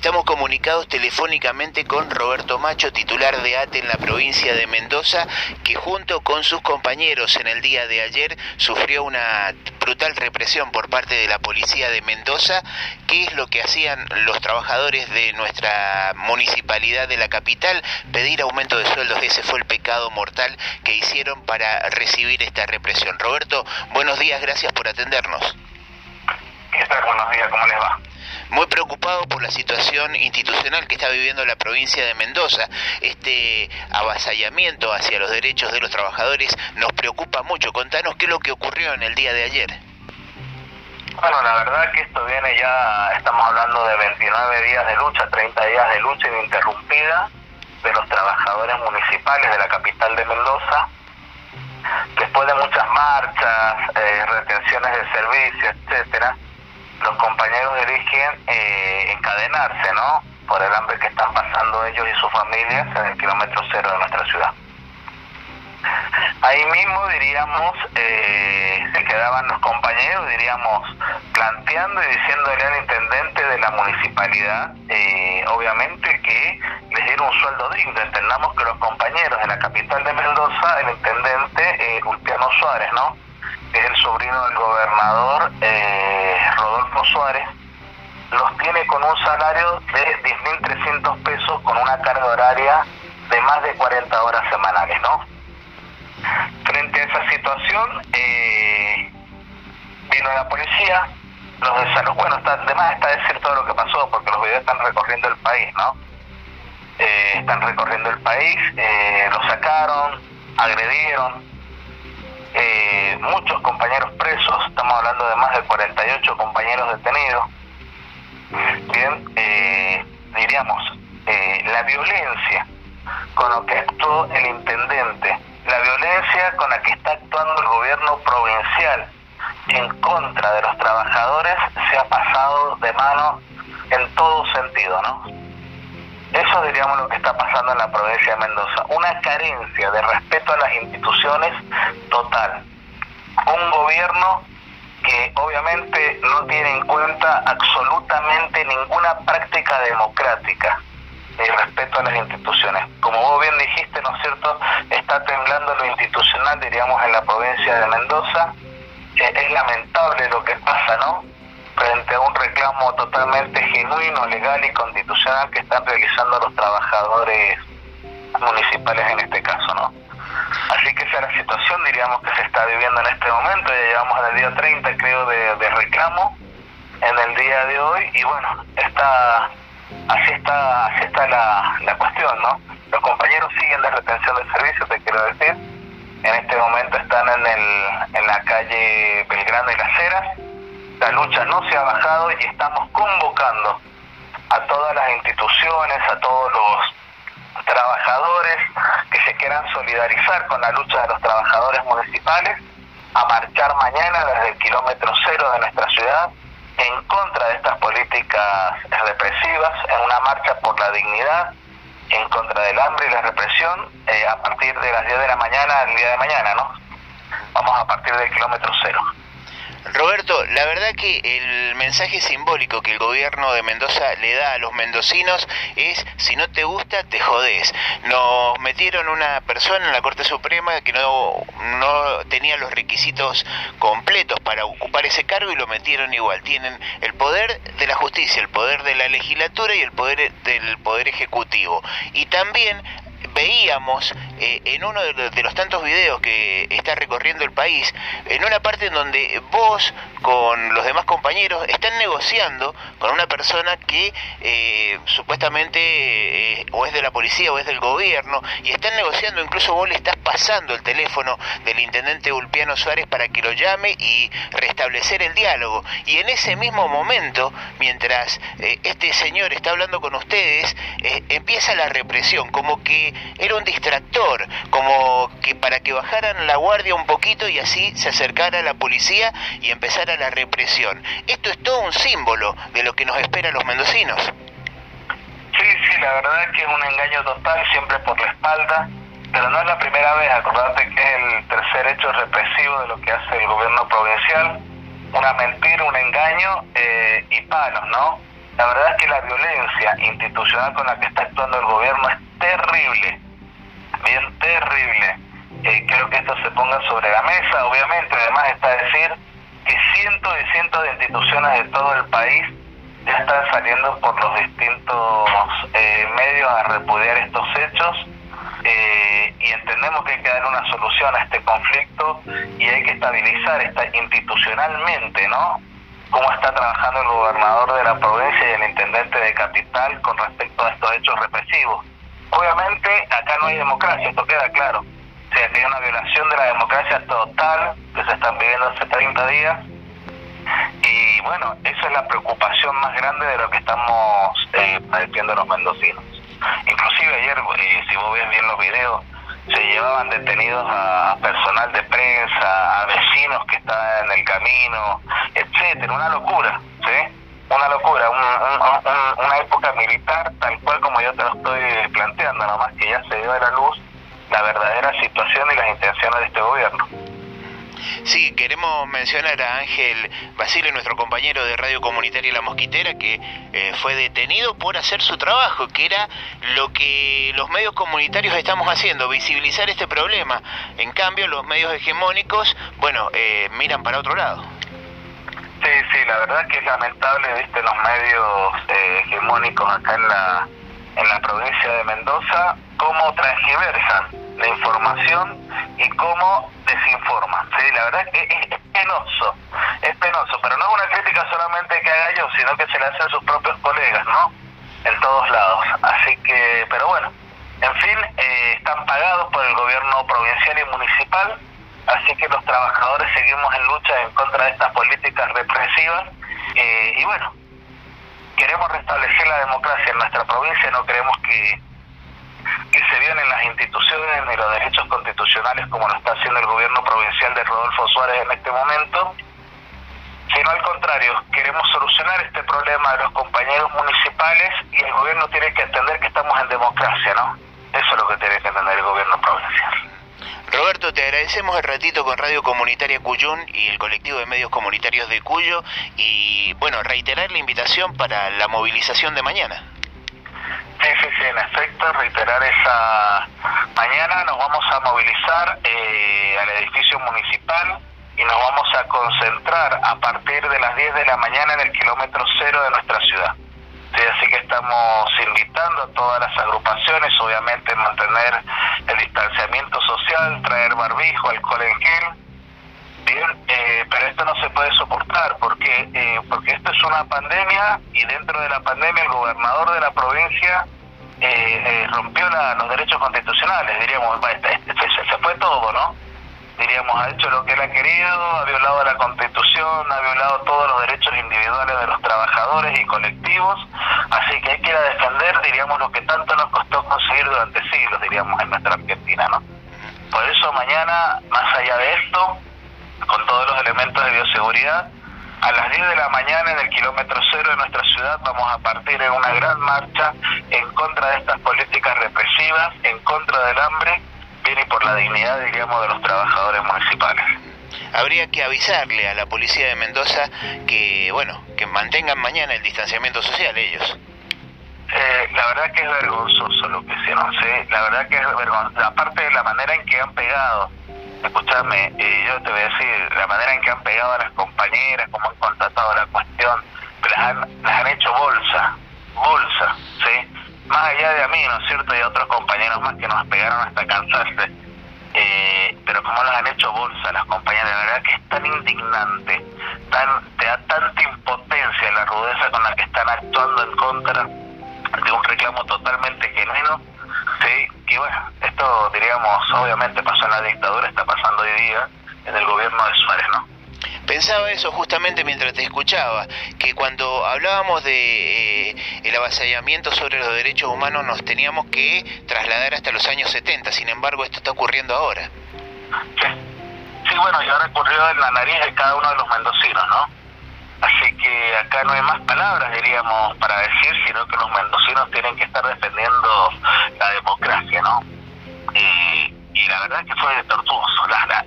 Estamos comunicados telefónicamente con Roberto Macho, titular de ATE en la provincia de Mendoza, que junto con sus compañeros en el día de ayer sufrió una brutal represión por parte de la policía de Mendoza. ¿Qué es lo que hacían los trabajadores de nuestra municipalidad de la capital? Pedir aumento de sueldos. Ese fue el pecado mortal que hicieron para recibir esta represión. Roberto, buenos días, gracias por atendernos. ¿Qué tal? Buenos días, ¿cómo les va? Muy preocupado por la situación institucional que está viviendo la provincia de Mendoza. Este avasallamiento hacia los derechos de los trabajadores nos preocupa mucho. Contanos qué es lo que ocurrió en el día de ayer. Bueno, la verdad que esto viene ya, estamos hablando de 29 días de lucha, 30 días de lucha ininterrumpida de los trabajadores municipales de la capital de Mendoza. Después de muchas marchas, eh, retenciones de servicio, etcétera, los compañeros eligen eh, encadenarse, ¿no? Por el hambre que están pasando ellos y sus familias en el kilómetro cero de nuestra ciudad. Ahí mismo diríamos, eh, se quedaban los compañeros, diríamos, planteando y diciéndole al intendente de la municipalidad, eh, obviamente que les diera un sueldo digno. Entendamos que los compañeros de la capital de Mendoza, el intendente eh, Ulpiano Suárez, ¿no? Es el sobrino del gobernador eh, Rodolfo Suárez, los tiene con un salario de 10.300 pesos con una carga horaria de más de 40 horas semanales, ¿no? Frente a esa situación, eh, vino la policía, los de salud, bueno, está, además está decir todo lo que pasó, porque los videos están recorriendo el país, ¿no? Eh, están recorriendo el país, eh, lo sacaron, agredieron, muchos compañeros presos, estamos hablando de más de 48 compañeros detenidos. Bien, eh, diríamos, eh, la violencia con lo que actuó el intendente, la violencia con la que está actuando el gobierno provincial en contra de los trabajadores se ha pasado de mano en todo sentido, ¿no? Eso diríamos lo que está pasando en la provincia de Mendoza. Una carencia de respeto a las instituciones total. Un gobierno que obviamente no tiene en cuenta absolutamente ninguna práctica democrática ni respeto a las instituciones. Como vos bien dijiste, ¿no es cierto? Está temblando lo institucional, diríamos, en la provincia de Mendoza. Eh, es lamentable lo que pasa, ¿no? frente a un reclamo totalmente genuino, legal y constitucional que están realizando los trabajadores municipales en este caso, ¿no? Así que esa es la situación, diríamos, que se está viviendo en este momento, ya llevamos al día 30, creo, de, de reclamo en el día de hoy, y bueno, está, así está, así está la, la cuestión, ¿no? Los compañeros siguen de retención de servicio, te quiero decir, en este momento están en, el, en la calle Belgrano y Las Heras, la lucha no se ha bajado y estamos convocando a todas las instituciones, a todos los trabajadores se quieran solidarizar con la lucha de los trabajadores municipales a marchar mañana desde el kilómetro cero de nuestra ciudad en contra de estas políticas represivas, en una marcha por la dignidad, en contra del hambre y la represión, eh, a partir de las 10 de la mañana el día de mañana, ¿no? Vamos a partir del kilómetro cero. Roberto, la verdad que el mensaje simbólico que el gobierno de Mendoza le da a los mendocinos es si no te gusta, te jodés. Nos metieron una persona en la Corte Suprema que no, no tenía los requisitos completos para ocupar ese cargo y lo metieron igual. Tienen el poder de la justicia, el poder de la legislatura y el poder del poder ejecutivo. Y también veíamos eh, en uno de los, tantos videos que está recorriendo el país, en una parte en donde vos con los demás compañeros están negociando con una persona que eh, supuestamente eh, o es de la policía o es del gobierno y están negociando, incluso vos le estás pasando el teléfono del intendente Ulpiano Suárez para que lo llame y restablecer el diálogo. Y en ese mismo momento, mientras este señor está hablando con ustedes, empieza la represión, como que era un distractor, como que para que bajaran la guardia un poquito y así se acercara la policía y empezara la represión. Esto es todo un símbolo de lo que nos espera a los mendocinos. Sí, sí, la verdad es que es un engaño total, siempre por la espalda, pero no es la primera vez, acordate que es el tercer hecho represivo de lo que hace el gobierno provincial, una mentira, un engaño eh, y palos, ¿no? La verdad es que la violencia institucional con la que está actuando el gobierno es terrible, bien terrible. Eh, creo que esto se ponga sobre la mesa. Obviamente, además está decir que cientos y cientos de instituciones de todo el país ya están saliendo por los distintos eh, medios a repudiar estos hechos eh, y entendemos que hay que dar una solución a este conflicto y hay que estabilizar esta institucionalmente, ¿no? Cómo está trabajando el gobernador de la provincia con respecto a estos hechos represivos. Obviamente acá no hay democracia, esto queda claro. O sea, que hay una violación de la democracia total que se están viviendo hace 30 días y bueno, esa es la preocupación más grande de lo que estamos eh, padeciendo los mendocinos. Inclusive ayer, eh, si vos ves bien los videos, se llevaban detenidos a personal de prensa, a vecinos que estaban en el camino, etcétera, una locura, ¿sí? Una locura, una época militar tal cual como yo te lo estoy planteando, nomás que ya se dio a la luz la verdadera situación y las intenciones de este gobierno. Sí, queremos mencionar a Ángel Basile, nuestro compañero de Radio Comunitaria La Mosquitera, que eh, fue detenido por hacer su trabajo, que era lo que los medios comunitarios estamos haciendo, visibilizar este problema. En cambio, los medios hegemónicos, bueno, eh, miran para otro lado. Sí, sí, la verdad que es lamentable, viste, los medios eh, hegemónicos acá en la, en la provincia de Mendoza, cómo transgiversan la información y cómo desinforma. Sí, la verdad que es, penoso, es penoso, pero no es una crítica solamente que haga yo, sino que se le hace a sus propios colegas, ¿no? En todos lados. Así que, pero bueno, en fin, eh, están pagados por el gobierno provincial y municipal, así que los trabajadores seguimos en lucha en contra de estas políticas represivas eh, y bueno, queremos restablecer la democracia en nuestra provincia, no queremos que que se violen las instituciones ni los derechos constitucionales como lo está haciendo el gobierno provincial de Rodolfo Suárez en este momento, sino al contrario, queremos solucionar este problema de los compañeros municipales y el gobierno tiene que entender que estamos en democracia, ¿no? Eso es lo que tiene que entender el gobierno provincial. Roberto, te agradecemos el ratito con Radio Comunitaria Cuyún y el colectivo de medios comunitarios de Cuyo y bueno, reiterar la invitación para la movilización de mañana. Sí, sí, sí, en efecto, reiterar esa mañana nos vamos a movilizar eh, al edificio municipal y nos vamos a concentrar a partir de las 10 de la mañana en el kilómetro cero de nuestra ciudad. Sí, así que estamos invitando a todas las agrupaciones, obviamente mantener el distanciamiento social, traer barbijo, alcohol en gel. Bien, eh, pero esto no se puede soportar porque eh, porque esto es una pandemia y dentro de la pandemia el gobernador de la provincia eh, eh, rompió los derechos constitucionales, diríamos, se, fue todo, ¿no? Diríamos, ha hecho lo que él ha querido, ha violado la constitución, ha violado todos los derechos individuales de los trabajadores y colectivos, así que hay que ir a defender, diríamos, lo que tanto nos costó conseguir durante siglos, diríamos, en nuestra Argentina, ¿no? Por eso mañana, más allá de esto, con todos los elementos de bioseguridad, a las 10 de la mañana en el kilómetro cero de nuestra ciudad vamos a partir en una gran marcha en contra de estas políticas represivas, en contra del hambre, bien y por la dignidad, diríamos, de los trabajadores municipales. Habría que avisarle a la policía de Mendoza que, bueno, que mantengan mañana el distanciamiento social ellos. Eh, la verdad que es vergonzoso lo que hicieron, ¿sí? La verdad que es vergonzoso. Aparte de la manera en que han pegado, escúchame, eh, yo te voy a decir, la manera en que han pegado a las compañeras, cómo han contratado la cuestión, las han, las han hecho bolsa, bolsa. Más allá de a mí, ¿no es cierto? Y a otros compañeros más que nos pegaron hasta cansarse. Eh, pero como las han hecho bolsa las compañeras, la verdad que es tan indignante, tan, te da tanta impotencia la rudeza con la que están actuando en contra de un reclamo totalmente genuino, ¿sí? Y bueno, esto diríamos, obviamente pasó en la dictadura, está pasando hoy día en el gobierno de Suárez. Pensaba eso justamente mientras te escuchaba, que cuando hablábamos de eh, el avasallamiento sobre los derechos humanos nos teníamos que trasladar hasta los años 70, sin embargo esto está ocurriendo ahora. Sí, bueno, y ahora ocurrió en la nariz de cada uno de los mendocinos, ¿no? Así que acá no hay más palabras, diríamos, para decir, sino que los mendocinos tienen que estar defendiendo la democracia, ¿no? y la verdad que fue tortuoso. Las,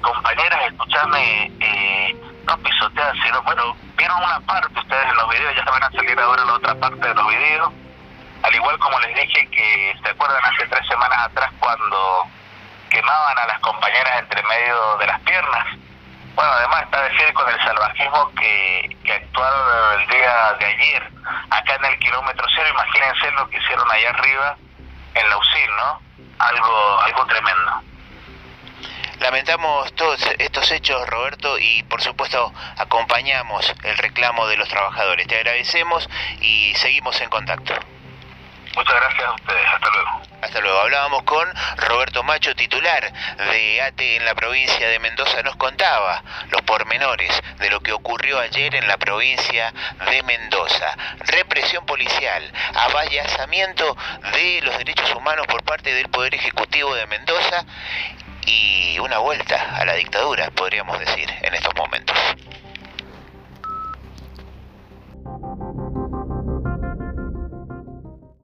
compañeras, escuchame, eh, no pisotear, sino, bueno, vieron una parte ustedes en los videos, ya van a salir ahora la otra parte de los videos. Al igual como les dije que, ¿se acuerdan hace tres semanas atrás cuando quemaban a las compañeras entre medio de las piernas? Bueno, además está decir con el salvajismo que, que actuaron el día de ayer, acá en el kilómetro cero, imagínense lo que hicieron allá arriba en la UCIL, ¿no? Algo, algo tremendo. Lamentamos todos estos hechos, Roberto, y por supuesto acompañamos el reclamo de los trabajadores. Te agradecemos y seguimos en contacto. Muchas gracias a ustedes. Hasta luego. Hasta luego. Hablábamos con Roberto Macho, titular de ATE en la provincia de Mendoza. Nos contaba los pormenores de lo que ocurrió ayer en la provincia de Mendoza. Represión policial, avallazamiento de los derechos humanos por parte del Poder Ejecutivo de Mendoza y una vuelta a la dictadura, podríamos decir, en estos momentos.